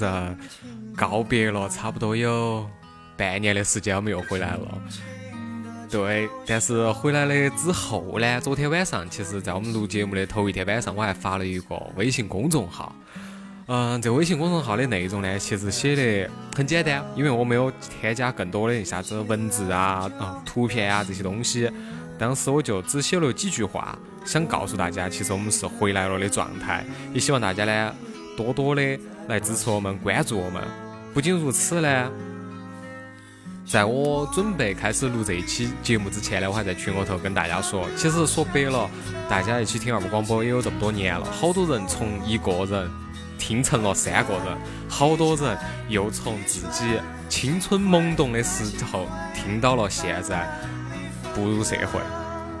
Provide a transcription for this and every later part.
播，我爱龙门阵。告别了，差不多有半年的时间，我们又回来了。对，但是回来的之后呢，昨天晚上，其实在我们录节目的头一天晚上，我还发了一个微信公众号。嗯，这微信公众号的内容呢，其实写的很简单，因为我没有添加更多的啥子文字啊、啊图片啊这些东西。当时我就只写了几句话，想告诉大家，其实我们是回来了的状态，也希望大家呢多多的来支持我们、关注我们。不仅如此呢，在我准备开始录这一期节目之前呢，我还在群里头跟大家说，其实说白了，大家一起听二部广播也有这么多年了，好多人从一个人听成了三个人，好多人又从自己青春懵懂的时候听到了现在步入社会。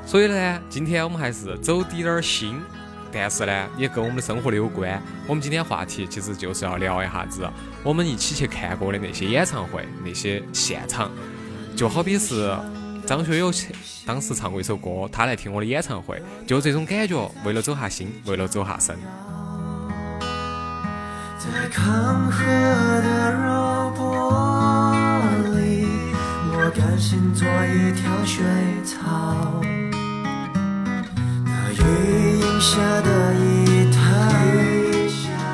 所以呢，今天我们还是走滴点儿心，但是呢，也跟我们的生活的有关。我们今天话题其实就是要聊一下子我们一起去看过的那些演唱会、那些现场，就好比是张学友当时唱过一首歌，他来听我的演唱会，就这种感觉，为了走下心，为了走下身。在康河的柔波里，我甘心做一条水草。那雨荫下的一滩。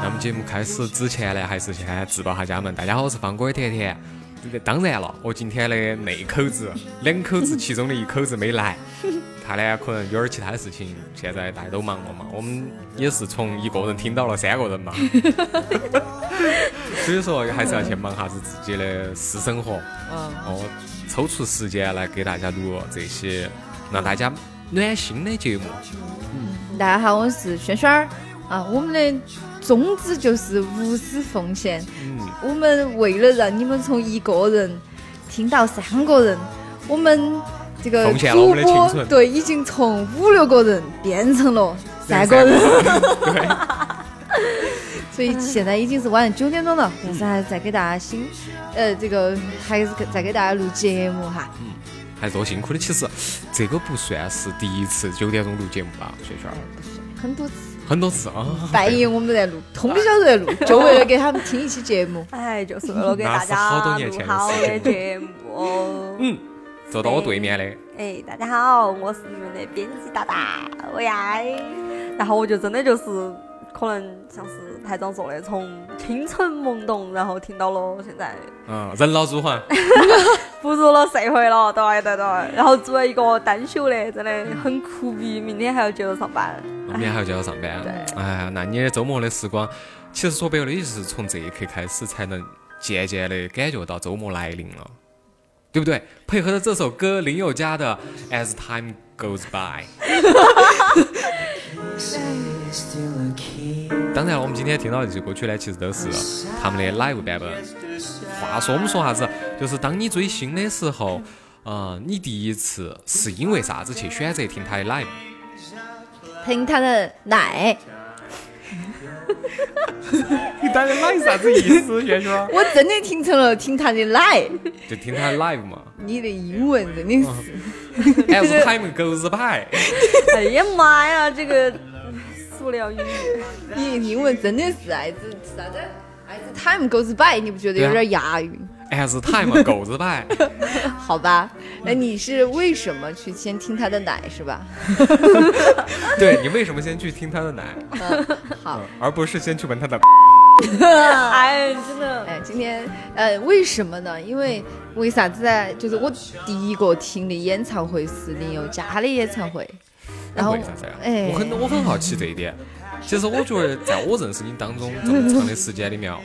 那么节目开始之前呢，还是先自报下家门。大家好，我是方哥的甜甜。这个当然了，我今天的那口子，两口子其中的一口子没来，他呢可能有点其他的事情，现在大家都忙了嘛。我们也是从一个人听到了三个人嘛，所以说还是要去忙下子自己的私生活。哦，抽出时间来给大家录这些让大家暖心的节目。嗯大家好，我是轩轩儿啊。我们的宗旨就是无私奉献，嗯，我们为了让你们从一个人听到三个人，我们这个主播对已经从五六个人变成了三个人，对。所以现在已经是晚上九点钟了，但是还是在给大家新呃这个还是在给大家录节目哈。还多辛苦的。其实这个不算是第一次九点钟录节目吧，轩轩儿，很多次很多次啊。半夜我们在录，通宵都在录，就为了给他们听一期节目。哎，就是为了给大那是好多家年前好的节目哦。嗯，坐到我对面的，哎，大家好，我是你们的编辑大大，我呀。然后我就真的就是可能像是台长说的，从清晨懵懂，然后听到了现在嗯，人老珠黄，步入了社会了，对对对。然后作为一个单休的，真的很苦逼，明天还要接着上班。明天还要接着上班。对哎呀，那你的周末的时光，其实说白了，也就是从这一刻开始，才能渐渐的感觉到周末来临了，对不对？配合着这首歌，林宥嘉的《As Time Goes By》。当然了，我们今天听到的这些歌曲呢，其实都是他们的 live 版本。话说，我们说啥子？就是当你追星的时候，呃，你第一次是因为啥子去选择听他的 live？听他的奶，你到底奶啥子意思，轩轩？我真的听成了听他的奶。就听他的 live 嘛。你的英文真的是，As time goes by，哎呀妈呀，这个塑料语。你的英文真的是爱子啥子？爱子 time goes by，你不觉得有点押韵？as time goes by，好吧，那你是为什么去先听他的奶是吧？对你为什么先去听他的奶，嗯，好。而不是先去闻他的？哎，真的，哎，今天呃，为什么呢？因为为啥子呢？就是我第一个听的演唱会是林宥嘉的演唱会，然后为啥子我很我很好奇这一点。其实我觉得，在我认识你当中这么长的时间里面哦，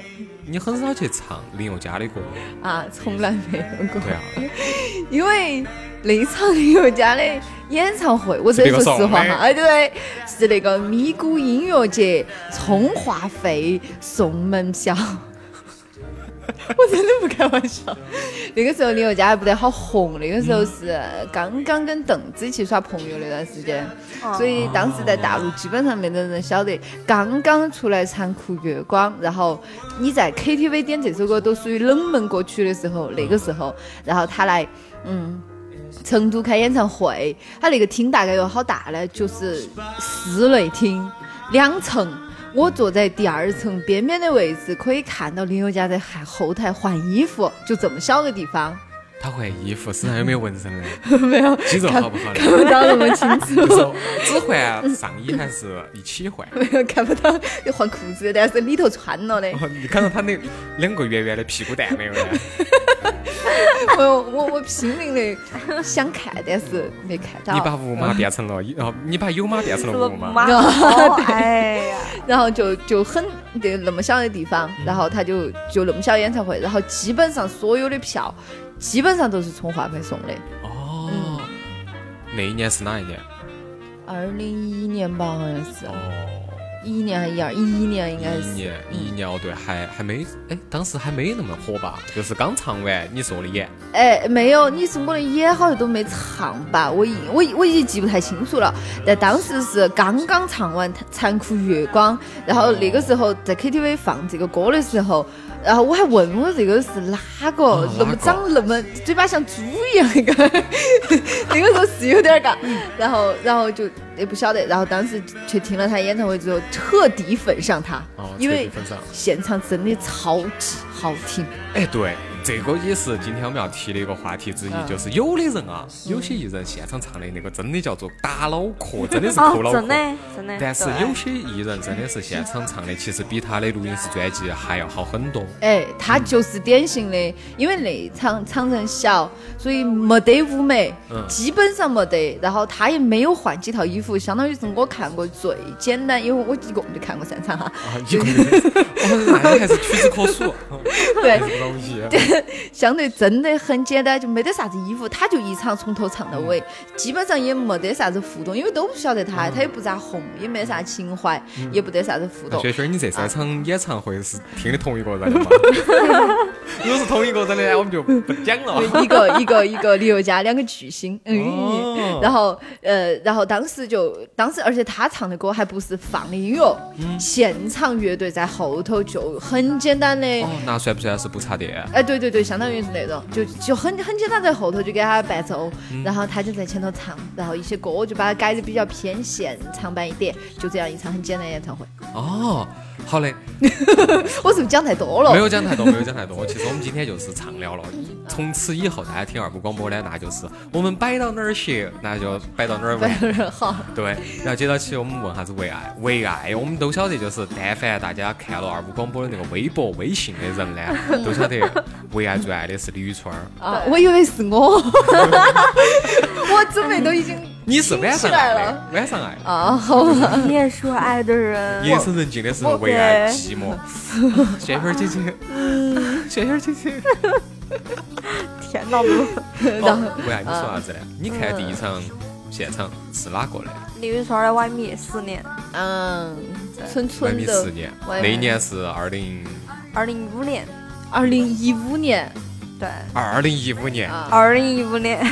你很少去唱林宥嘉的歌。啊，从来没有过。对啊，因为那场 林宥嘉的演唱会，我真的说实话哈，哎对，是那个咪咕音乐节充话费送门票。我真的不开玩笑，那个时候林宥嘉还不得好红，那个时候是刚刚跟邓紫棋耍朋友那段时间，所以当时在大陆基本上没得人晓得。刚刚出来《残酷月光》，然后你在 KTV 点这首歌都属于冷门歌曲的时候，那个时候，然后他来，嗯。成都开演唱会，他那个厅大概有好大呢？就是室内厅，两层。我坐在第二层边边的位置，可以看到林宥嘉在还后台换衣服，就这么小个地方，他换衣服，身上有没有纹身呢？没有肌肉好不好呢？看不到那么清楚，就是只换上衣还是一起换？没有看不到换裤子，但是里头穿了的。哦你看到他那两个圆圆的屁股蛋没有呢？我我我拼命的想看，但是没看到。你把无码变成了，哦，你把有码变成了无码。妈？哦哎呀，然后就就很就那么小的地方，然后他就就那么小演唱会，然后基本上所有的票基本上都是充话费送的。哦，那一年是哪一年？二零一一年吧，好像是哦，一一年还是一二一一年应该是。一一年，一一年哦，对，还还没，哎，当时还没那么火吧？就是刚唱完你说的眼，哎，没有，你是我的眼好像都没唱吧？我已我已我已经记不太清楚了。但当时是刚刚唱完《残酷月光》，然后那个时候在 KTV 放这个歌的时候，然后我还问我这个是哪个，哦那么长那么嘴巴像猪一样那个，那个时候是有点儿嘎。然后然后就也不晓得，然后当时去听了他演唱会之后，彻底粉上他，哦，因为。现场真的超级好听。哎，对，这个也是今天我们要提的一个话题之一，嗯就是有的人啊，有些艺人现场唱的那个真的叫做打脑壳，真的是抠哦，脑壳。真的真的。但是有些艺人真的是现场唱的，其实比他的录音室专辑还要好很多。哎，他就是典型的，因为那场场人小，所以没得舞美，嗯基本上没得。然后他也没有换几套衣服，相当于是我看过最简单，因为我一共就看过三场哈。啊，一个哦，那你还是屈指可数，对，不。相对真的很简单，就没得啥子衣服，他就一场从头唱到尾，基本上也没得啥子互动，因为都不晓得他，他也不咋红，也没啥情怀，也不得啥子互动。那轩轩，你这三场演唱会是听的同一个人的吗？如果是同一个人的呢，我们就不讲了。一个一个一个林宥嘉，两个巨星，嗯，哦然后呃，然后当时就当时，而且他唱的歌还不是放的音乐，嗯现场乐队在后头就很简单的，哦，那算不算是不插电？哎，对对对，相当于是那种，就就很很简单，在后头就给他伴奏，嗯然后他就在前头唱，然后一些歌就把它改的比较偏现场版一点，就这样一场很简单的演唱会。哦，好嘞，我是不是讲太多了？没有讲太多，没有讲太多。其实我们今天就是畅聊了。从此以后，大家听二部广播呢，那就是我们摆到哪儿去，那就摆到哪儿玩。对，好，对，然后接到起我们问啥子为爱，为爱我们都晓得，就是但凡大家看了二部广播的那个微博、微信的人呢，都晓得为爱最爱的是李宇春儿。啊，我以为是我，我准备都已经你是晚上起来爱了的，晚上爱。啊，好吧。你也是我爱的人。夜深人静的时候，为爱寂寞。轩轩 姐姐，轩轩姐姐。天哪，都然后为爱你说啥子呢？你看第一场现场是哪个呢？李宇春的《歪米》十年，嗯，纯纯的十年，那一年是二零二零一五年，二零一五年。对，二零一五年。啊，二零一五年，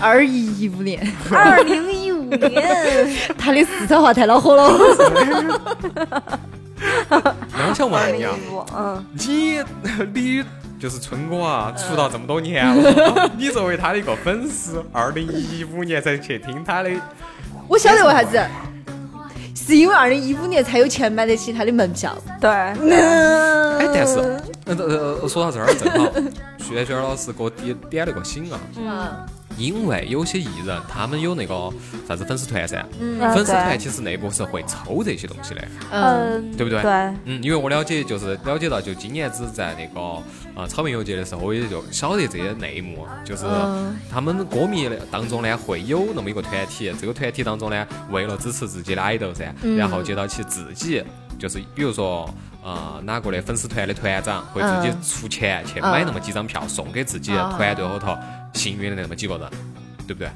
二一一五年，二零一五年，他的四川话太恼火了。那我想问你啊，嗯，你你就是春哥啊，出道这么多年了，你作为他的一个粉丝，二零一五年才去听他的，我晓得为啥子，是因为二零一五年才有钱买得起他的门票。对，哎，但是，呃呃，说到这儿正好，轩轩老师给我点点了个醒啊，嗯，因为有些艺人他们有那个啥子粉丝团噻，粉丝团其实内部是会抽这些东西的。嗯，嗯，对不对？对，嗯，因为我了解，就是了解到，就今年子在那个呃草莓游节的时候，我也就晓得这些内幕，就是嗯。他们歌迷当中呢，会有那么一个团体，这个团体当中呢，为了支持自己的 idol 噻，嗯。然后接到起自己，就是比如说。呃，哪个的粉丝团的团长会自己嗯。出钱去买那么几张票，送给自己啊团队后头幸运的那么几个人，对不对？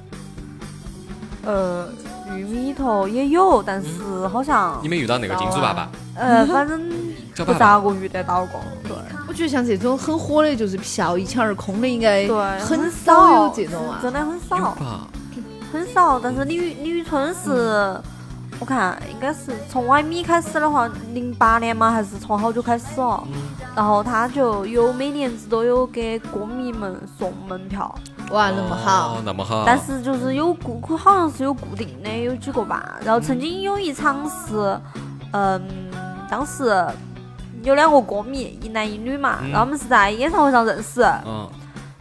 呃，玉米头也有，但是好像你没遇到那个金主爸爸，呃，反正不咋个遇得到过，对。我觉得像这种很火的，就是票一抢而空的，应该对，很少少有这种啊。真的很少，很少。但是李宇李宇春是，我看应该是从 Y 米开始的话，零八年吗？还是从好久开始哦？然后他就有每年子都有给歌迷们送门票，哇，那么好哦，，那么好。但是就是有固，好像是有固定的有几个吧。然后曾经有一场是，嗯，当时有两个歌迷，一男一女嘛，嗯然后我们是在演唱会上认识。嗯，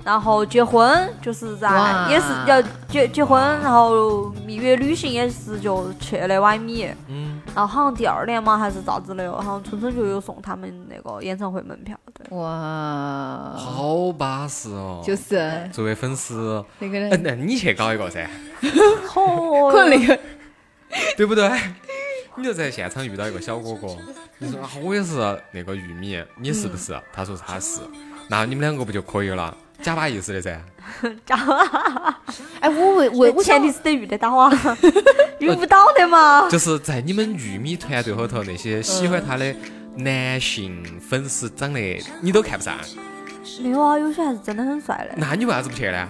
然后结婚就是在也是要结结婚，然后蜜月旅行也是就去了歪米，嗯，然后好像第二年嘛还是咋子的，好像春春就有送他们那个演唱会门票，对，哇，好巴适哦。就是。作为粉丝，那个哎，人，那你去搞一个噻，哦可能那个。对不对？你就在现场遇到一个小哥哥，你说啊，我也是那个玉米，你是不是？他说他是，那你们两个不就可以了？假把意思的噻。假哎，我为我我前提是得遇得到啊，遇 不到的嘛。就是在你们玉米团队后头，那些喜欢他的男性粉丝长得你都看不上，没有啊，有些还是真的很帅的。那你为啥子不去呢？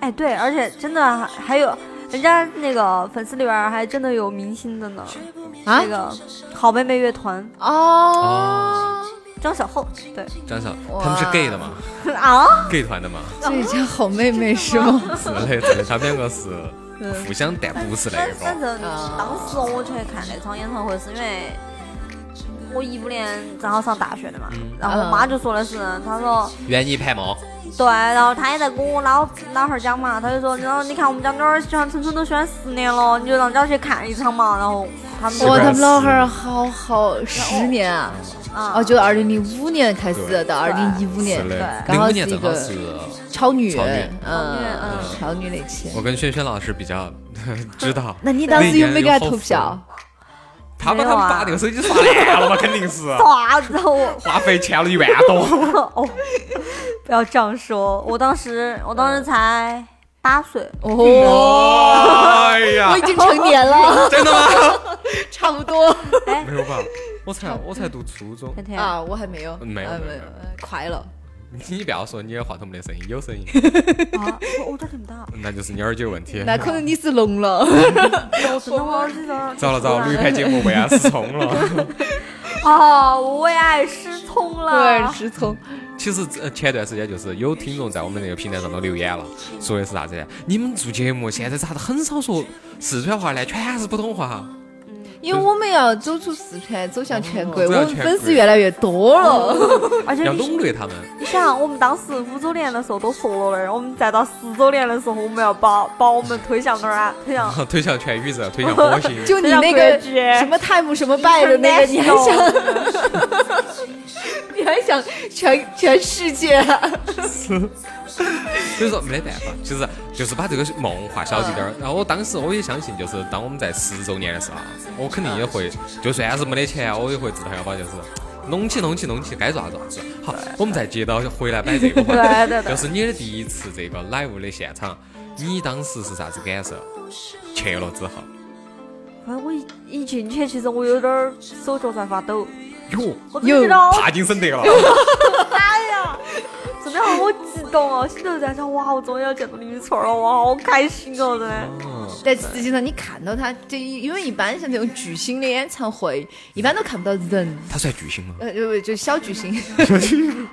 哎，对，而且真的还还有人家那个粉丝里边儿还真的有明星的呢，啊？那个好妹妹乐团。哦，张小厚，对张小，他们是 gay 的嘛啊，？gay 团的嘛？这叫好妹妹是吗？是的，是的，他们两个是互相，但不是那反个。反正当时我去看那场演唱会，是因为我一五年正好上大学的嘛，嗯然后我妈就说的是，她说愿意盘梦，对，然后她也在跟我老老汉儿讲嘛，她就说，然后你看我们家女儿喜欢春春都喜欢十年了，你就让家去看一场嘛，然后他们就哇，他们老汉儿好好十年啊！啊哦，就二零零五年开始到二零一五年。对，刚好零五年是一个正好是。超女，超女嗯。嗯，超女那期。我跟轩轩老师比较 知道，那你当时有没有给他投票？他把他们把那个手机刷烂了嘛，肯定是 啥子我。话费欠了一万多。哦，不要这样说，我当时我当时才八岁，哦，哎呀。我已，经成年了，真的吗？差不多。哎，没有吧？我才我才读初中，天天啊，我还没有，呃没有没有没有呃快了。你不要说你的话筒没得声音，有声音，啊，我我这听不到，那就是你耳机有问题。那可能你是聋了。糟了糟了，有一盘节目为爱失聪了。啊，我为爱失聪了，对，失聪。其实呃前段时间就是有听众在我们那个平台上都留言了，说的是啥子呢？你们做节目现在咋子很少说四川话呢？全是普通话。因为我们要走出四川，走向全国，哦我们粉丝越来越多了。而且要笼络他们，你想，我们当时五周年的时候都说了的，我们再到十周年的时候，我们要把把我们推向哪儿啊？推向 推向全宇宙，推向火星。就你那个什么台幕什么摆的那个，你还想，你还想全全世界？所以说没得办法，其实就是把这个梦画小一点儿。然后我当时我也相信，就是当我们在十周年的时候啊，我肯定也会，就算是没得钱，我也会自掏腰包，就是弄起弄起弄起，该做啥做啥子。好，我们再接到回来摆这个话题，对对对。就是你的第一次这个 live 的现场，你当时是啥子感受？去了之后，哎，我一一进去，其实我有点儿手脚在发抖，哟，我真的觉得好帕金森得了，哎呀，真的好激动哦，心头在想，哇，我终于要见到李宇春了，哇，好开心哦，真的。嗯，但实际上你看到他，就因为一般像这种巨星的演唱会，一般都看不到人，他算巨星吗？呃，就就小巨星，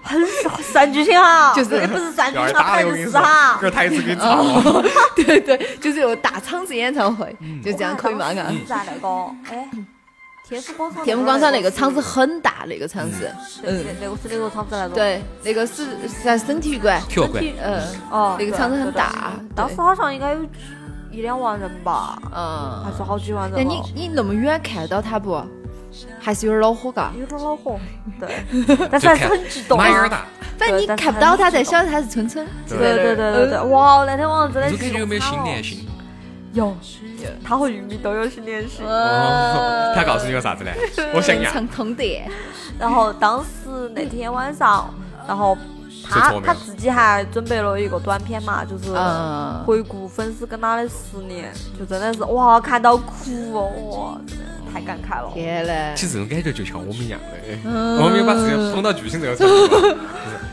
很少算巨星哈，就是也不是算巨星哈，要打的，我反正是跟你说，哈。这台词给你唱了。对对，就是有大场子演唱会，就这样可以吗？啊是在那个哎天府广场。那个场子很大，那个场子，嗯，那那个是那个场子来着。对，那个是是在省体育馆，体育馆，嗯，哦，那个场子很大，当时好像应该有一两万人吧，嗯，还是好几万人。那你你那么远看到他不？还是有点恼火嘎，有点恼火，对，但是还是很激动啊。大，反正你看不到他，才晓得他是春春。对对对对对，哇，那天晚上真的。是感觉有没有心连心？有，他和玉米都有心连心。哦，他告诉你个啥子呢？我想要。常通电。然后当时那天晚上，然后他他自己还准备了一个短片嘛，就是回顾粉丝跟他的十年，就真的是哇，看到哭哦，哇，真的。太感慨了！天嘞！其实这种感觉就像我们一样的，我们有把自己捧到巨星这个程度，就是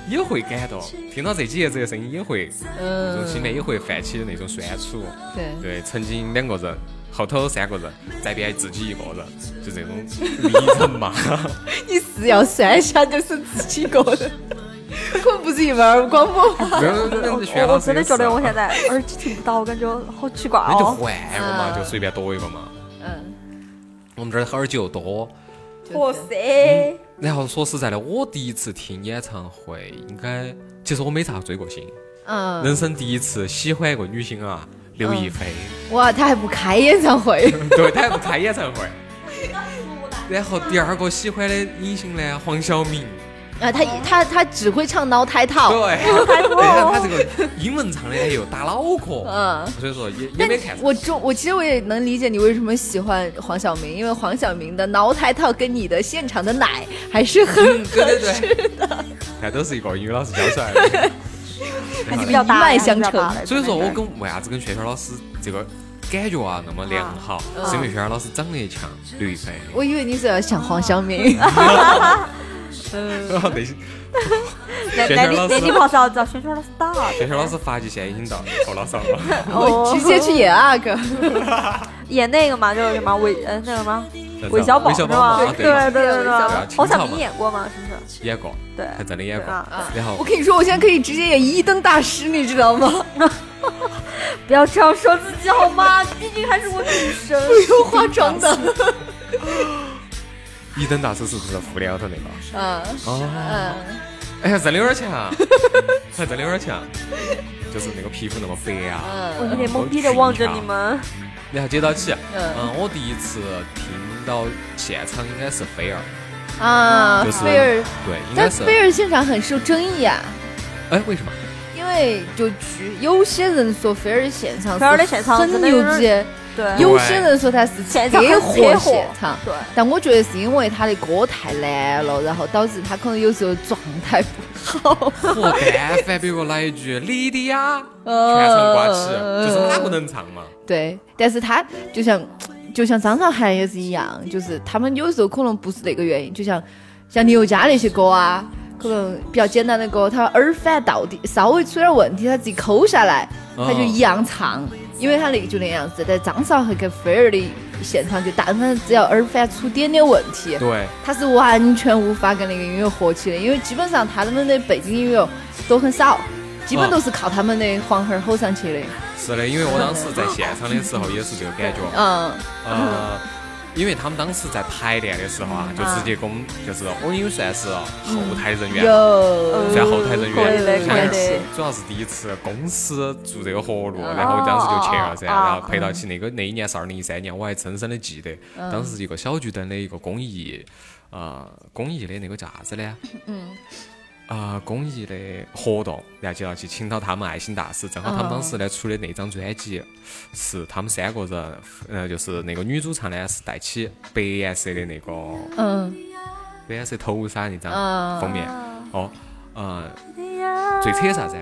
也会感动。听到这几爷子的声音，也会那种心里也会泛起那种酸楚。对对，曾经两个人，后头三个人，再变自己一个人，就这种历程嘛。你是要算下就是自己一个人，可能不是一万二广播。我真的觉得我现在耳机听不到，我感觉好奇怪哦。那就换一个嘛，就随便多一个嘛。嗯。我们这儿喝点酒多，哇塞！然后说实在的，我第一次听演唱会，应该其实我没咋追过星，嗯，人生第一次喜欢一个女星啊，刘亦菲。哇，她还不开演唱会？对，她还不开演唱会。然后第二个喜欢的影星呢，黄晓明。啊，他他他只会唱脑胎套，对，他这个英文唱的又打脑壳，嗯，所以说也也没看。我中我其实我也能理解你为什么喜欢黄晓明，因为黄晓明的脑胎套跟你的现场的奶还是很合适的。那都是一个英语老师教出来的，还是比较一脉相承。所以说我跟为啥子跟轩轩老师这个感觉啊那么良好，是因为轩轩老师长得像刘亦菲。我以为你是要像黄晓明。嗯，那些，那那你那你怕是要找轩轩老师打？轩轩 老师发际线已经到后脑勺了，我直接去演啊哥，演那个嘛，就是什么韦嗯那个吗？韦小宝是吗？对对对对对，好像你演过吗？是不是？演过，对，还真的演过。然后我跟你说，我现在可以直接演一灯大师，你知道吗？不要这样说自己好吗？毕竟还是我女神，不用化妆的。一等大师是不是副脸头那个？嗯哦，哎呀，真的有点强，还真的有点强，就是那个皮肤那么白啊！我有点懵逼的望着你们。然后接到起，嗯，我第一次听到现场应该是菲儿啊，菲儿对，应该是菲儿现场很受争议啊。哎，为什么？因为就据有些人说菲儿的现场，菲儿的现场很牛逼。有些人说他是车祸现场，对，但我觉得是因为他的歌太难了，然后导致他可能有时候状态不好。但凡别个来一句“莉迪亚”，全场挂起，就是哪个能唱嘛。对，但是他就像就像张韶涵也是一样，就是他们有时候可能不是那个原因，就像像刘佳那些歌啊，可能比较简单的歌，他耳返到底稍微出点问题，他自己抠下来，他就一样唱。因为他那个就那样子，在张韶涵跟菲儿的现场就但凡只要耳返出点点问题，对，他是完全无法跟那个音乐合起的，因为基本上他们的背景音乐都很少，基本都是靠他们的黄喉吼上去的。是的，因为我当时在现场的时候也是这个感觉。嗯。呃。因为他们当时在排练的时候啊，就直接跟我们，就是我因为算是后台人员，算后台人员，主要是第一次公司做这个活路，然后当时就去了噻，然后陪到起那个那一年是二零一三年，我还深深的记得，当时是一个小巨灯的一个公益，呃，公益的那个叫啥子呢？嗯。啊，公益的活动，然后就要去请到他们爱心大使，正好他们当时呢出的那张专辑是他们三个人，呃，就是那个女主唱呢是戴起白颜色的那个，嗯，白颜色头纱那张封面，哦，嗯，最扯啥子？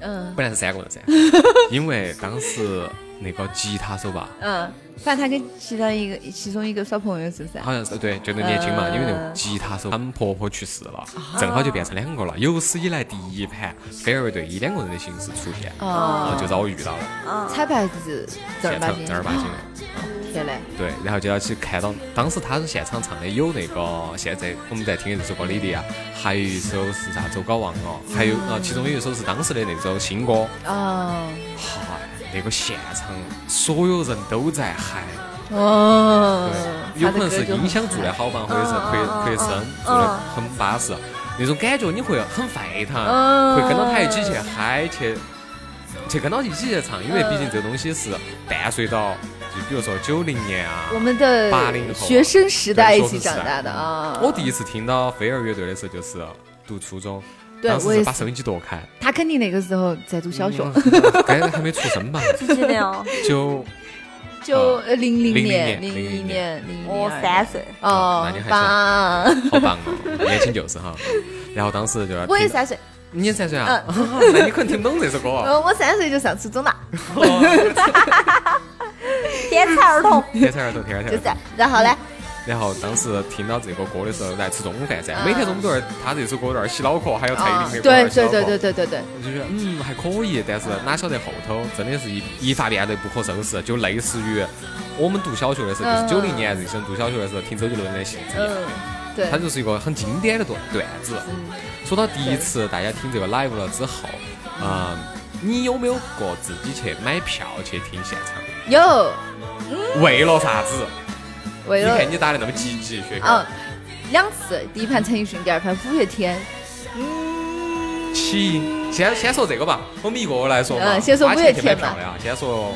嗯，本来是三个人噻，因为当时。那个吉他手吧，嗯，反正他跟其他一个其中一个耍朋友是不是？好像是对，就那年轻嘛，因为那个吉他手他们婆婆去世了，正好就变成两个了。有史以来第一盘飞儿乐队以两个人的形式出现，哦，就遭我遇到了。彩排是正儿八经，正儿八经的。天嘞！对，然后就要去看到，当时他现场唱的有那个现在我们在听的这首歌《莉莉娅》，还有一首是啥？周高忘了，还有啊，其中有一首是当时的那首新歌。哦。好。那个现场所有人都在嗨，哦，有可能是音响做的好棒，或者是嗯扩嗯扩声嗯做的嗯很巴适，那种感觉你会很沸腾，嗯会跟到他一起去嗨去。去跟到一起去唱，因为毕竟这个东西是伴随到，就比如说九零年啊，我们的八零后学生时代一起长大的啊。我第一次听到飞儿乐队的时候，就是读初中，对当时我把收音机躲开，他肯定那个时候在读小学，嗯该还没出生吧？几几年哦？就就呃零零00年、年零一年、零一我年三岁，哦那你，还棒！好棒哦，年轻就是哈。然后当时就我也三岁，你也三岁啊？那你可能听不懂这首歌哦。呃，我三岁就上初中了，天才儿童。天才儿童，天才儿就是童。。然后呢，然后当时听到这个歌的时候，来吃中午饭噻，每天中午都在他这首歌在那儿洗脑壳，还有蔡依林的歌在那对对对对对对对，我就觉得嗯还可以，但是哪晓得后头真的是一一发变得不可收拾，就类似于我们读小学的时候，就是嗯九零年这些人读小学的时候听周杰伦的性质一样。嗯，对它，就是一个很经典的段段子。嗯说到第一次大家听这个 live 了之后，嗯，你有没有过自己去买票去听现场？有为了啥子？为了你看你打的那么积极，学啊校两次，第一盘陈奕迅，第二盘五月天。嗯起。先先说这个吧，我们一个个来说嘛。嗯先说五月天吧票的啊，先说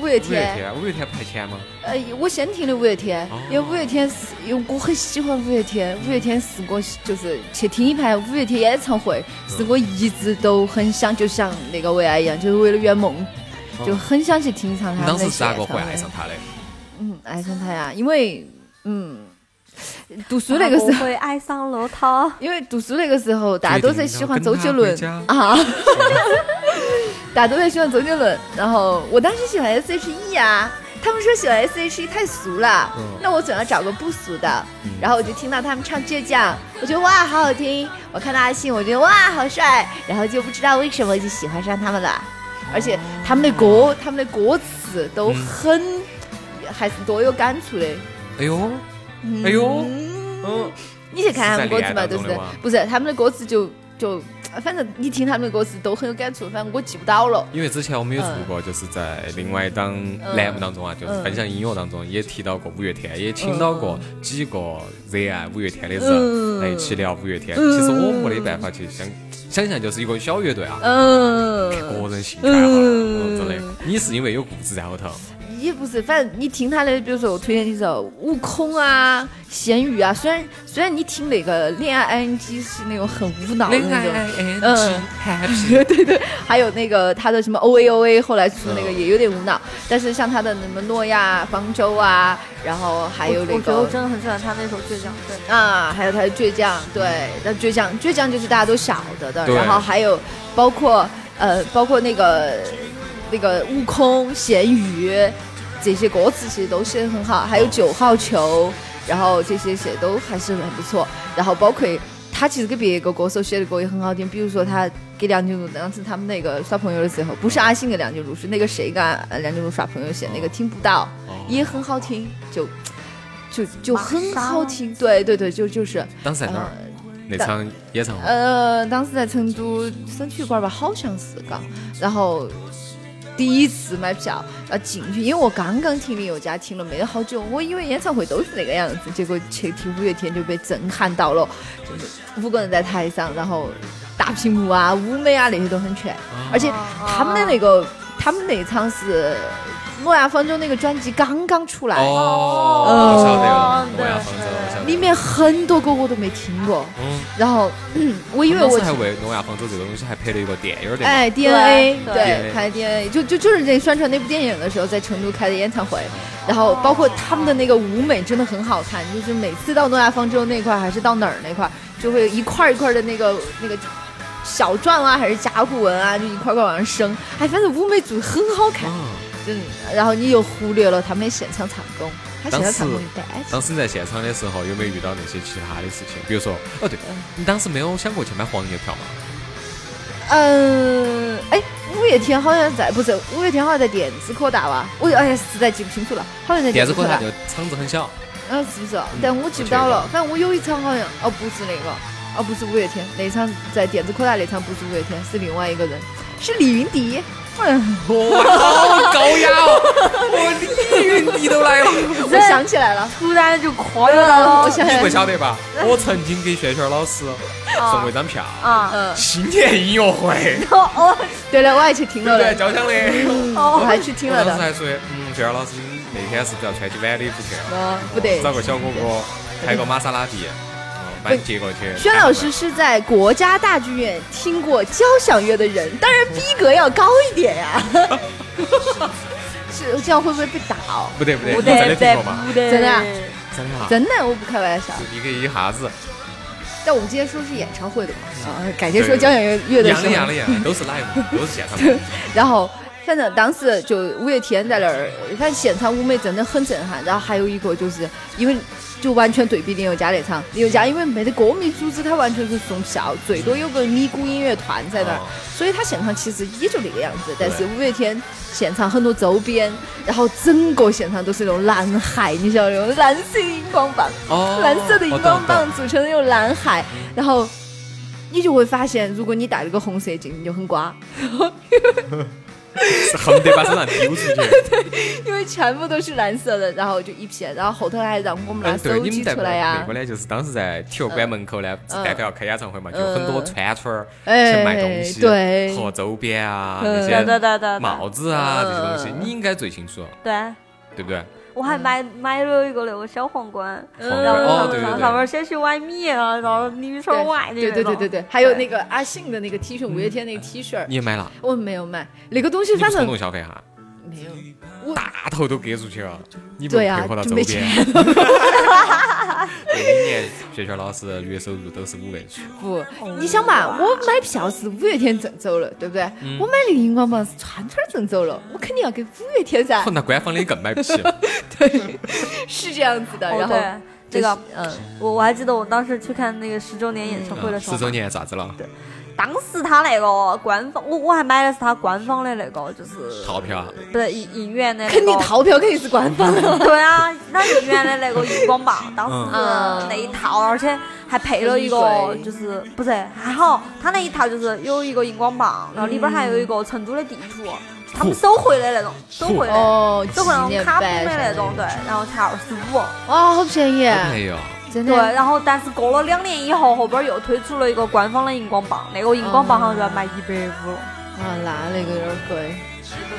五月五月天，五月天不还钱吗？呃，我先听的五月天哦，因为五月天是，因为我很喜欢五月天，五月天是我就是去听一盘五月天演唱会，是我一直都很想，就像那个为爱一样，就是为了圆梦，就很想去听一场你他们的当时是哪个会爱上他的？嗯，爱上他呀，因为嗯，读书那个时候。会爱上罗涛。因为读书那个时候，大家都在喜欢周杰伦啊，大家都在喜欢周杰伦。然后我当时喜欢 S.H.E 啊，他们说喜欢 S.H.E 太俗了，嗯那我总要找个不俗的。然后我就听到他们唱《倔强》，我觉得哇好好听。我看到阿信，我觉得哇好帅，然后就不知道为什么就喜欢上他们了。而且他们的歌，他们的歌词都很，还是多有感触的。哎呦，哎呦，嗯。嗯，你去看他们歌词嘛，是在恋爱对不对？当中的吗？不是，他们的歌词就就，反正你听他们的歌词都很有感触，反正我记不到了。因为之前我们有做过，就是在另外一档栏目当中啊，就是分享音乐当中也提到过五月天，也请到过几个热爱五月天的人来一起聊五月天。其实我没得办法去想想象，就是一个小乐队啊，嗯，个人兴趣爱好，嗯真的。你是因为有故事在后头，也不是，反正你听他的，比如说我推荐几首《悟空》啊、《咸鱼》啊，虽然虽然你听那个《恋爱 ING》是那种很无脑的那种。嗯 happy，对对，还有那个他的什么 O A O A，后来出的那个也有点无脑，但是像他的什么诺亚方舟啊，然后还有那个我觉得我真的很喜欢他那首《倔强》，对。啊，还有他的倔强，对，那倔强倔强就是大家都晓得的，对然后还有包括呃，包括那个那个悟空、咸鱼这些歌词其实都写的很好，还有九号球，然后这些写都还是很不错，然后包括。他其实给别个歌手写的歌也很好听，比如说他给梁静茹当时他们那个耍朋友的时候，不是阿信给梁静茹，是那个谁跟呃梁静茹耍朋友写那个听不到，也很好听，就就就很好听，对对对，就就是当时在哪儿？那场演唱会，呃，当时在成都省体育馆吧，好像是嘎。然后第一次买票要进去，因为我刚刚听林宥嘉听了没得好久，我以为演唱会都是那个样子，结果去听五月天就被震撼到了，就是五个人在台上，然后大屏幕啊、舞美啊那些都很全，而且他们的那个他们那场是。诺亚方舟那个专辑刚刚出来，哦，晓得了，诺亚方舟。里面很多歌我都没听过，嗯，然后、嗯 我以为我当时还为诺亚方舟这个东西还拍了一个电影儿的。哎，DNA 对。对 DNA 拍 DNA 就就就是这宣传那部电影的时候，在成都开的演唱会，然后包括他们的那个舞美真的很好看，就是每次到诺亚方舟那块儿还是到哪儿那块儿，就会一块儿一块儿的那个那个小篆啊，还是甲骨文啊，就一块儿块儿往上升，哎，反正舞美做的很好看，嗯，嗯，然后你又忽略了他们的现场唱功当时。当时你在现场的时候，有没有遇到那些其他的事情？比如说，哦对，你当时没有想过去买黄牛票吗？嗯，哎，五月天好像在，不是五月天好像在电子科大吧？我哎呀，实在记不清楚了，好像在电子科大。就场子很小，嗯，是不是？但我记不到了。反正我有一场好像，哦，不是那个，哦，不是五月天，那场在电子科大那场不是五月天，是另外一个人，是李云迪。哦，好高雅哦！我李云迪都来 了。我想起来了，突然就夸我想你不，晓得吧？我曾经给轩轩老师送过一张票，啊！嗯，新年音乐会，哦哦对了，我还去听？了的，交响的。我还去听了的，我当时还说，嗯，轩轩老师那天是不是要穿起晚礼服去了？嗯，不得。找个小哥哥开个玛莎拉蒂，嗯，把你接过去。轩老师是在国家大剧院听过交响乐的人，当然逼格要高一点呀。是这样会不会被打哦？不对不对，不你真的听过吗？不得，真的啊真的啊？真的，我不开玩笑。你可以一下子但我们今天说是演唱会的嘛，啊，改天说交响乐乐的一的时候样的一样的，都是 live，都是现场的。然后反正当时就五月天在那儿，反正现场舞美真的很震撼。然后还有一个就是因为就完全对比林宥嘉那场，林宥嘉因为没得歌迷组织，他完全是送票，最多有个咪咕音乐团在那儿哦，所以他现场其实也就那个样子。但是五月天现场很多周边，然后整个现场都是那种蓝海，你晓得那种蓝色的荧光棒。哦蓝色的荧光棒懂组成的那种蓝海，然后你就会发现，如果你戴了个红色镜，你就很瓜，懂是恨得把身上丢出去。因为全部都是蓝色的，然后就一片，然后后头还让我们拿嗯，对，手机你们在出来呀那个，呢，就是当时在体育馆门口呢，嗯但凡要开演唱会嘛，就嗯很多串串儿哎去卖东西，对和周边啊嗯那些帽子啊这些东西嗯，你应该最清楚，对。对不对？我还买买了一个那个小皇冠，嗯。然后上上上面写起歪米啊，然后女生 Y 的对对对对对对，还有那个阿信的那个 T 恤，五月天那个 T 恤，你也买了，我没有买。那个东西，反正冲反正动消费哈，没有。我大头都给出去了，你不配合到就没周边。那一 年学校老师月收入都是五位数，不，你想嘛，我买票是五月天挣走了，对不对？嗯我买那个荧光棒是串串挣走了，我肯定要给五月天噻哦。那官方的更买不起。对，是这样子的。然后这个嗯，我我还记得我当时去看那个十周年演唱会的时候嘛，十周年咋子了？当时他那个官方，我我还买的是他官方的那个，就是套票。啊，不是应应援的那个，肯定套票肯定是官方的。对啊，他应援的那个荧光棒，当时嗯。那一套，而且还配了一个就是不是还好，他那一套就是有一个荧光棒，然后里边还有一个成都的地图，他们手绘的那种，手绘的。哦，手绘那种卡通的那种，对，然后才二十五，哇，好便宜，哎呦，对，真的。然后但是过了两年以后，后边又推出了一个官方的荧光棒，那个荧光棒好像就要卖一百五了。啊，那那个有点贵。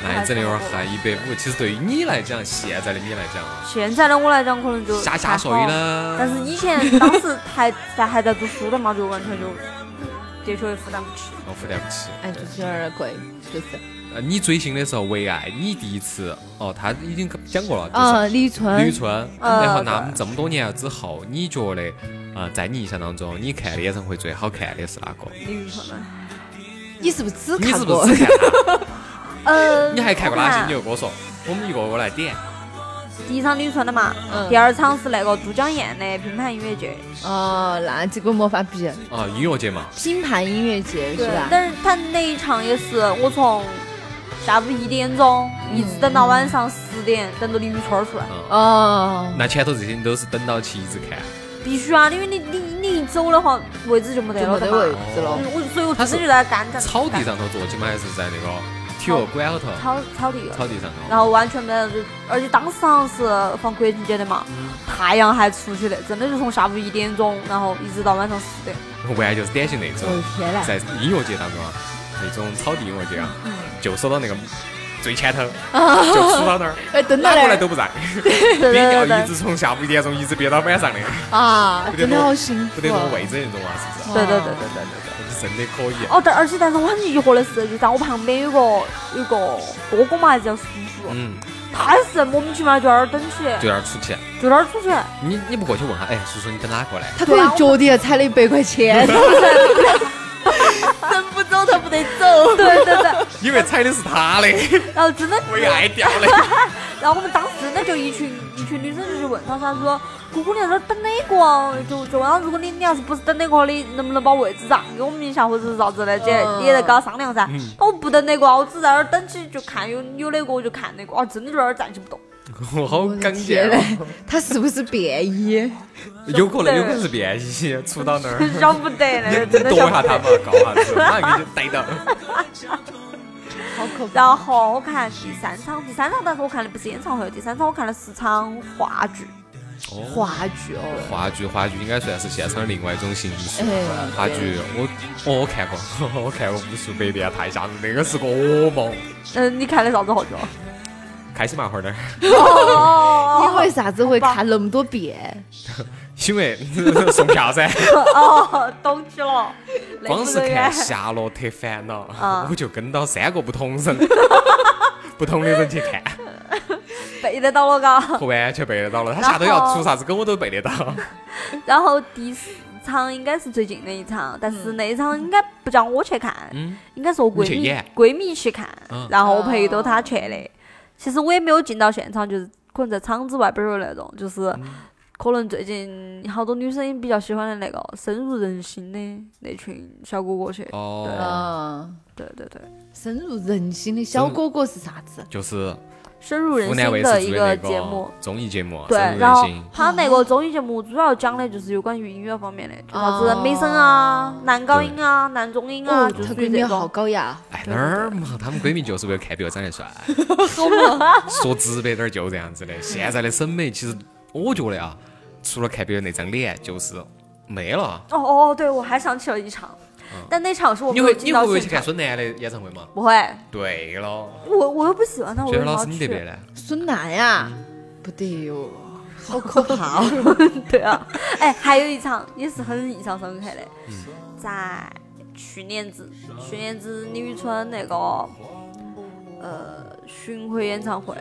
那真的有点嗨，一百五。其实对于你来讲，现在的你来讲，现在的我来讲，可能就下下水还好。了。但是以前当时还在还在读书的嘛，就完全就的确负担不起。我负担不起。哎，就是有点贵，就是。呃，你追星的时候，为爱你第一次哦，他已经讲过了，就是啊，李宇春，吕春。呃然后那么这么多年之后，你觉得啊，在你印象当中，你看的演唱会最好看的是哪个？李宇春的，你是不是只看过是不是？只看他？呃，你还看过哪些？你就跟我说，我们一个个来点。第一场李宇春的嘛，嗯第二场是那个都江堰的拼盘音乐节，哦，那这个没法比，啊，音乐节嘛，评判音乐节是对吧？但是他那一场也是我从下午一点钟一直等到晚上十点，等到李宇春儿出来。嗯，哦，那前头这些你都是等到起一直看。必须啊，因为你你你一走的话，位置就没得了的嘛。没得位置了嗯。我所以我自己就在干草地上头坐起吗？还是在那个体育馆后头？草草地草地上头。然后完全没得，就而且当时好像是放国庆节的嘛，太阳还出去的，真的就从下午一点钟，然后一直到晚上十点。完全就是典型那种天呐！在音乐节当中啊，那种草地音乐节啊，就守到那个最前头，就杵到那儿，哎，等到哪个来来都不在，憋尿一直从下午一点钟一直憋到晚上的，啊，真的不得多好幸福啊不得挪！位置那种啊，是不是？对对对对对对对。真的可以。哦，但而且但是我很疑惑的是，就在我旁边有个有个哥哥嘛，还是叫叔叔，嗯，他也是莫名其妙就在那儿等起，就在那儿出去。就在那儿出去。你你不过去问下，哎，叔叔你等哪个来？他可能脚底下踩了一百块钱，走他不得走。对对对，因为踩的是他的，然后真的为爱掉的。然后我们当时真的就一群一群女生就去问他噻，说姑姑你在这儿等哪个啊？就就然后如果你你要是不是等那个，你能不能把位置让给我们一下，或者是啥子的？姐嗯你也在跟他商量噻。我不等那个啊，我只在那儿等起，就看有有哪个我就看哪个啊，真的就在那儿站起不动。我好刚天健嘞哦，他是不是便衣？有可能有可能是便衣，出到那儿。晓不得你那个，真的躲一下他晓不得。嘛，告下子，马上给你逮到。好可怕。然后我看第三场，第三场，但是我看的不是演唱会，第三场我看的是场话剧。哦，话剧哦，话剧话剧应该算是现场的另外一种形式。哎话剧我哦我看过，我看过无数百遍，太吓人，那个是个噩梦。嗯，你看的啥子话剧？开心麻花点儿，哦因为啥子会看那么多遍？因为 送票噻。哦，懂起了。光是看《夏洛特烦恼》啊我就跟到三个不同人、不同的人去看，背得到了嘎。我完全背得到了。他下头要出啥子梗我都背得到。然后第四场应该是最近的一场，但是那一场应该不叫我去看，嗯，应该是我闺蜜去演闺蜜去看嗯，然后我陪着她去的。其实我也没有进到现场，就是可能在场子外边儿有那种，就是嗯可能最近好多女生也比较喜欢的那个深入人心的那群小哥哥去。哦，嗯，对对对，深入人心的小哥哥是啥子？就是深入人湖南卫心的一视做的那节目。综艺节目，对然后。他那个综艺节目主要讲的就是有关于音乐方面的，就啥子美声啊、男高音啊、男中音啊，哦，就她闺蜜好属于这种。高雅。哎，哪儿嘛？他们闺蜜就是为了看别个长得帅。说直白点儿就这样子的。现在的审美其实我觉得啊，除了看别人那张脸，就是没了。哦哦，对，我还想起了一场，但那场是我嗯你没有进会你会不会。去看孙楠的演唱会吗？不会，对了，我我又不喜欢他，我薛老为什么要去？师你这边呢？孙楠呀，不得哟，好可怕哦！对啊，哎，还有一场也是很印象深刻的，嗯在去年子，去年子李宇春那个呃巡回演唱会，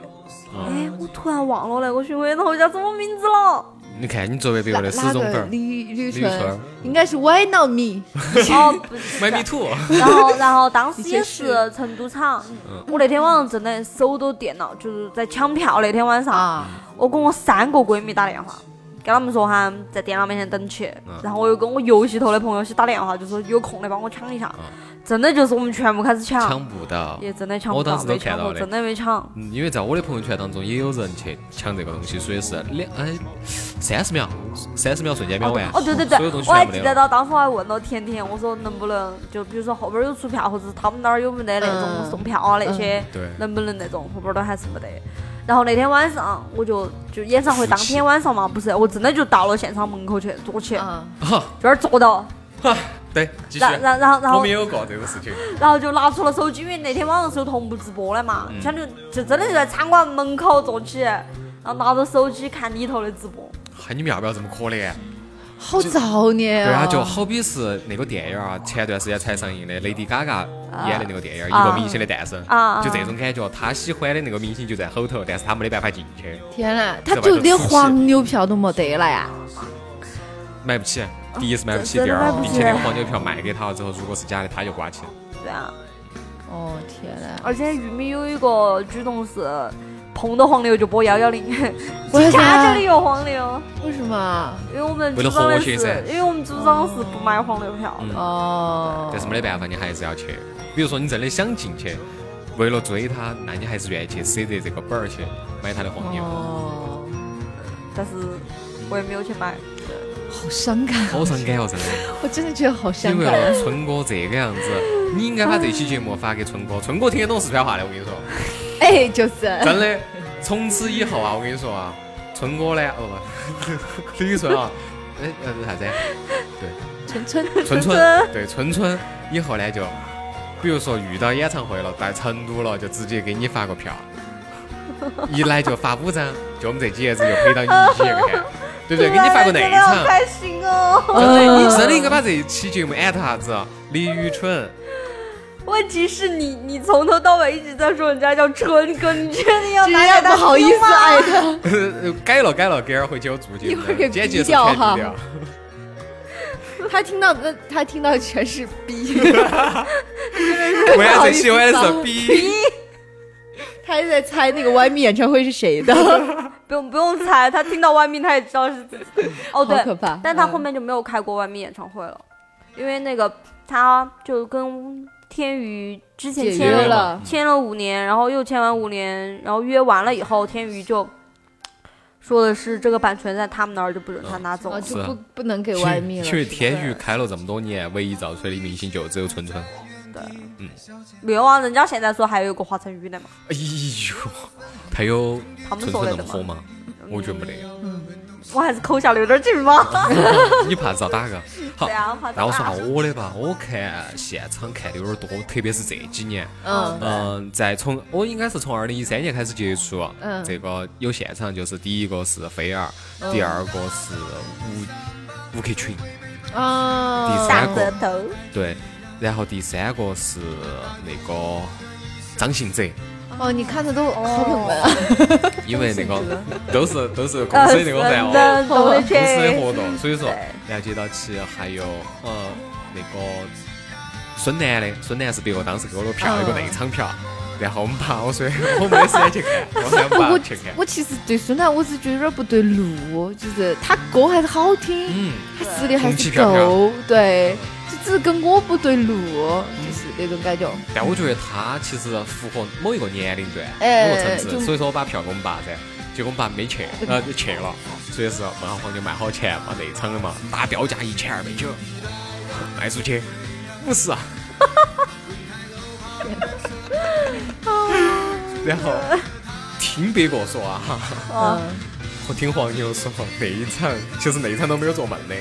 嗯哎，我突然忘了那个巡回演唱会叫什么名字了。你看，你作为别个的死忠粉儿，李李宇李宇春春。应该是 Why Not Me？哦，不 是的。买米土，然后，然后当时也是。是成都场，嗯。我那天晚上真的手都电了，就是在抢票那天晚上，啊，我跟我三个闺蜜打电话，跟她们说哈，在电脑面前等起，嗯。然后我又跟我游戏头的朋友去打电话，就说有空的帮我抢一下，嗯真的就是我们全部开始抢，抢不到。也真的抢不到，我当时都没抢过，看到的真的没抢。嗯，因为在我的朋友圈当中也有人去抢这个东西，所以是两哎三十秒，三十秒瞬间秒完。哦，对对对我还。记得到当时我还问了甜甜，我说能不能就比如说后边有出票，或者是他们那儿有没得那种嗯送票啊那些，对能不能那种后边都还是没得。然后那天晚上我就就演唱会当天晚上嘛，不是，我真的就到了现场门口去坐起，就那儿坐到，哈，对，继续。然然然后然后我们也有过这个事情。然后就拿出了手机，因为那天晚上是有同步直播的嘛，相当于就真的就在餐馆门口坐起，然后拿着手机看里头的直播。嗨，你们要不要这么可怜？好造孽对啊，啊！就好比是那个电影啊，前段时间才上映的 Lady Gaga 演的那个电影《啊一个明星的诞生》，啊就这种感觉，他喜欢的那个明星就在后头，但是他没得办法进去，天呐，他就连黄牛票都没得了呀！买不起。第一是买不起，第二，真的买不起并且那个黄牛票卖给他了之后，如果是假的，他就刮起。对啊，哦天呐，而且玉米有一个举动是碰到黄牛就拨幺幺零，为啥家家里有黄牛，为什么？因为我们为了组长的是和谐噻，因为我们组长是不买黄牛票的。嗯哦，但是没得办法，你还是要去。比如说你真的想进去，为了追他，那你还是愿意去舍得这个本儿去买他的黄牛。哦，但是我也没有去买。好伤感，好伤感哦，真的。我真的觉得好伤因为春哥这个样子，你应该把这期节目发给春哥，春哥听得懂四川话的，我跟你说，哎，就是。真的。从此以后啊，我跟你说啊，春哥呢，哦不，李宇春啊，哎呃啥子？对。春春。春春。对春春以后呢就，比如说遇到演唱会了，在成都了，就直接给你发个票，一来就发五张，就我们这几爷子就陪到你一起去看，对不对？给你发个内真的好场，开心哦！真的，你真的应该把这一期节目艾特啥子？李宇春，问题是你，你从头到尾一直在说人家叫春 哥，你确定要拿给他不好意思艾特，改了改了，给儿回去我注进一会儿给简介是逼掉哈。他听到的他听到的全是逼，我也最喜欢的是逼，他还在猜那个 Y M 演唱会是谁的，不用不用猜，他听到外面他也知道是自己。哦，对，可怕。但他嗯后面就没有开过外面演唱会了，因为那个他就跟天宇之前签了了，签了五年，然后又签完五年，然后约完了以后，天宇就说的是这个版权在他们那儿就不准他拿走啊，了。就不不能给 Y M 了。因为是吧天娱开了这么多年，唯一造出来的明星就只有春春。没有啊，人家现在说还有一个华晨宇的嘛，哎呦，还有他们说的那么？火吗？我觉得没得。我还是口下留点劲嘛。你怕遭打个？好那我说下我的吧。我看现场看的有点多，特别是这几年。嗯。嗯，在从我应该是从二零一三年开始接触，嗯。这个有现场，就是第一个是菲儿，第二个是吴吴克群，啊，第三个，对，然后第三个是那个张信哲，哦，你看的都好冷门啊，因为那个都是都是公司的那个噻哦。公司的。活动，所以说对了解到起还有呃那个孙楠的，孙楠是别个当时给我的票，嗯一个内场票，然后我们怕我说我没得时间去看，我想把我去看。我其实对孙楠我是觉得有点不对路，就是他歌还是好听，嗯，他实力还是够，对，就只是跟我不对路，就是那种感觉。但我觉得他其实符合某一个年龄段、哎某个层次，所以说我把票给我们爸噻，结果我们爸没去，呃去了，所以是问下黄牛卖好钱嘛，内场的嘛，打标价一千二百九，卖出去五十啊。然后听别个说啊，哦，嗯，我听黄牛说那一场其实那一场都没有做梦的，啊，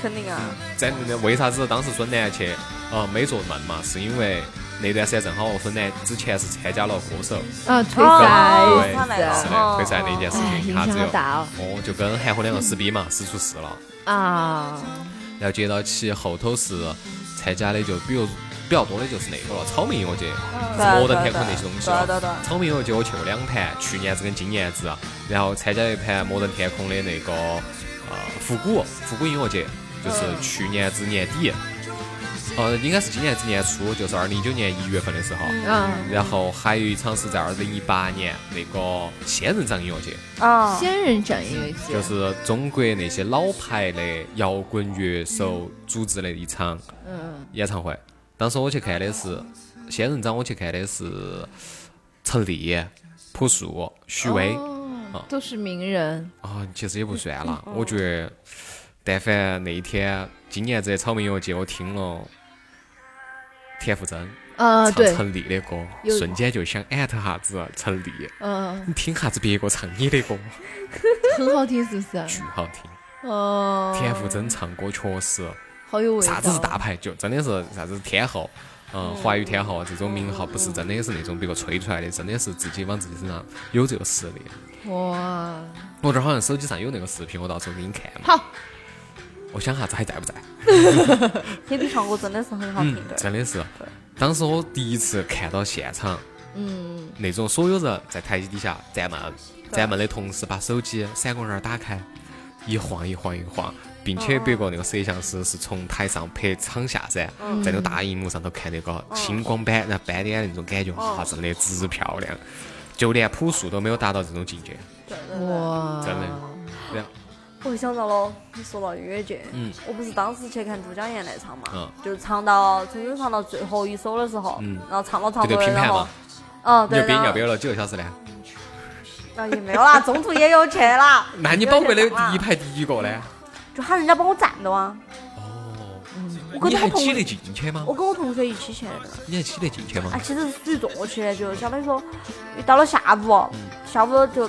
肯定啊，在那为啥子当时孙楠去呃没做梦嘛？是因为那段时间正好孙楠之前是参加了歌手，啊，退哦赛他那个是的，哦退赛那件事哎，情，一影响下子又好大哦。哦，就跟韩红两个撕逼嘛，撕出事了。啊，然后接到起后头是参加的，就比如比较多的就是那个了，草莓音乐节，是摩登天空那些东西了。对对对，草莓音乐节我去过两盘，去年子跟今年子，然后参加了一盘摩登天空的那个呃复古复古音乐节，就是去年子年底，呃应该是今年子年初，就是二零一九年一月份的时候。嗯，然后还有一场是在二零一八年那个仙人掌音乐节，啊，仙人掌音乐节，就是中国那些老牌的摇滚乐手组织的一场嗯，演唱会。当时我去看的是仙人掌，我去看的是陈粒、朴树、许巍哦都是名人，啊，其实也不算了。我觉得，但凡那一天今年子的草莓音乐节，我听了田馥甄啊，对，唱陈粒的歌，瞬间就想艾特哈子陈粒。嗯，你听哈子别个唱你的歌，很好听，是不是？巨好听。哦，田馥甄唱歌确实，好有味道。啥子是大牌，就真的是啥子天后，嗯，华语天后这种名号，不是真的是那种别个吹出来的，真的是自己往自己身上有这个实力。哇，我这儿好像手机上有那个视频，我到时候给你看嘛。好，我想下子还在不在？铁皮唱歌真的是很好听嗯，的。真的是。当时我第一次看到现场，嗯，那种所有人在台底下站闷，站闷的同时把手机闪光灯打开，一晃一晃一晃，并且别个那个摄像师是从台上拍场下噻，在那个大荧幕上头看那个星光斑，然后斑点那种感觉，哇，真的直漂亮。就连朴树都没有达到这种境界，哇，真的。然后我想到了，你说到音乐节，嗯我不是当时去看都江堰那场嘛，嗯就唱到真正唱到最后一首的时候，嗯然后唱到唱就到然后对拼盘嘛，，嗯，对，你就编然后要不要了几个小时呢？然后也没有啦，中途也有去啦。那你宝贵的第一排第一个呢？就喊人家帮我站的啊，哦，我跟我同你还挤得进去吗我？跟我同学一起去的。你还挤得进去吗啊，？其实是属于坐去的，就相当于说，到了下午，下午就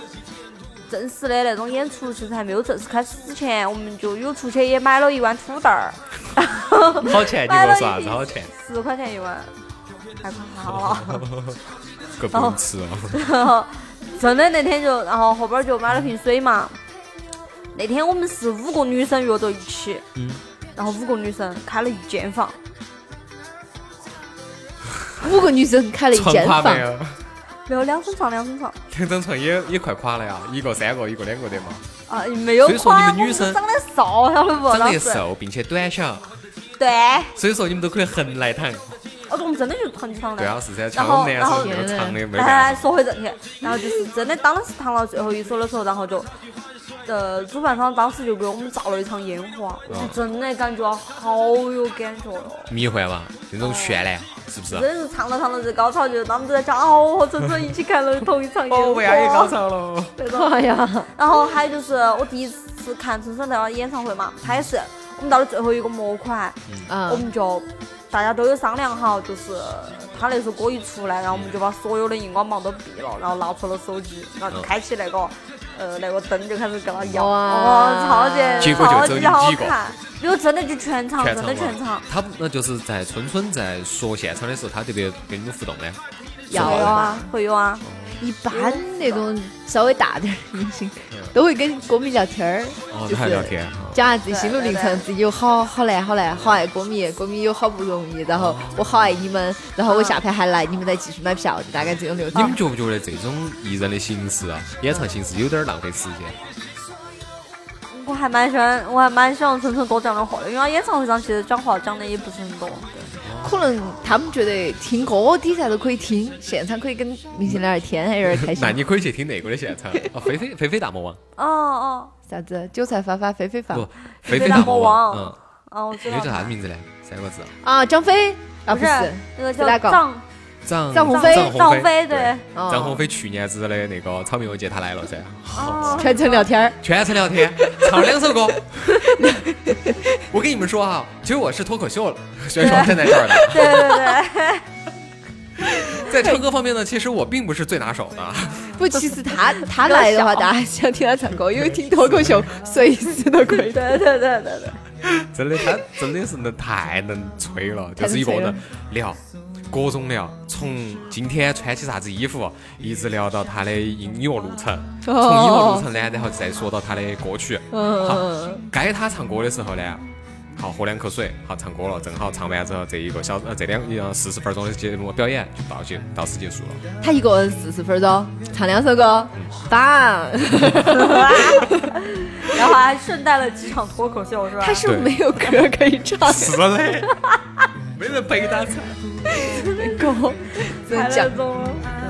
正式的那种演出，其实还没有正式开始之前，我们就有出去也买了一碗土豆儿，好钱？你买了啥子好钱？十块钱一碗，太可怕了。够不能吃哦。然后真的那天就，然后后边儿就买了瓶水嘛。那天我们是五个女生约到一起，嗯然后五个女生开了一间房，五个女生开了一间房垮没，有？两层床，两层床两张床也也快垮了呀，一个三个，一个两个的嘛。啊，没有所以说你们女生长得瘦，晓得不？长得瘦并且短小，对，所以说你们都可以横来躺。哦，我们真的就躺床的。对啊，是噻，然像后我们男生然后那个长的没哎，办法。说回正题，然后就是真的，当时躺到最后一首的时候，然后就，呃，主办方当时就给我们造了一场烟花，我就真的感觉好有感觉哟。迷幻嘛，那种绚烂，是不是？真的是唱着唱着这高潮，就是他们都在讲哦，和晨晨一起看了同一场烟花。哦，为啥也高潮了？对的。哎呀，然后还有就是我第一次看陈升的演唱会嘛，他也是我们到了最后一个模块，嗯我，们就大家都有商量好，就是他那首歌一出来，然后我们就把所有的荧光棒都闭了，然后拿出了手机，然后就开启那个。呃，那个灯就开始跟他摇，哇哇，超级结果就只有超级好几个看，那个真的就全场，全真的全场，他那就是在春春在说现场的时候，他特别跟你们互动的。要有啊，会有啊，一般那种稍微大点儿的明星都会跟歌迷聊天儿，哦，就是还聊天。讲下自己心路历程，自己有好好难好难，好爱歌迷，歌迷有好不容易，然后我好爱你们，然后我下盘还来，你们再继续买票，就大概这种流程你们。觉不觉得这种艺人的形式啊，演唱形式有点儿浪费时间？我还蛮喜欢，我还蛮喜欢春春多讲的话的，因为他演唱会上其实讲话讲的也不是很多。可能他们觉得听歌底下都可以听，现场可以跟明星聊聊天，还有点开心。那。你可以去听那个的现场，哦，菲菲菲菲大魔王，哦哦啥子？韭菜发发飞飞发。不，菲菲大魔王。嗯，哦，我知道个叫啥子名字呢？三个字，啊，张飞。啊，不是，那个是哪个叫张张张鸿飞张鸿飞对，哦。张鸿飞去年子的那个草莓游节他来了噻，哦，全程聊天儿。全程聊天，唱了两首歌。我跟你们说啊，其实我是脱口秀选手站在这儿的，对对对，在唱歌方面呢，其实我并不是最拿手的。不，其实他他来的话，大家想听他唱歌，因为听脱口秀随时都可以。对对对对对，真的，他真的是能太能吹了，就是一个人聊各种聊，从今天穿起啥子衣服，一直聊到他的音乐路程，从音乐路程呢，然后再说到他的歌曲。好嗯，该他唱歌的时候呢，好喝两口水，好唱歌了，正好唱完之后，这一个小呃这两呃四十分钟的节目表演就到结到此结束了。他一个人四十分钟唱两首歌，棒！然后还顺带了几场脱口秀是吧？他是不是没有歌可以唱，是的，没人陪他唱。歌只能太讲那种了。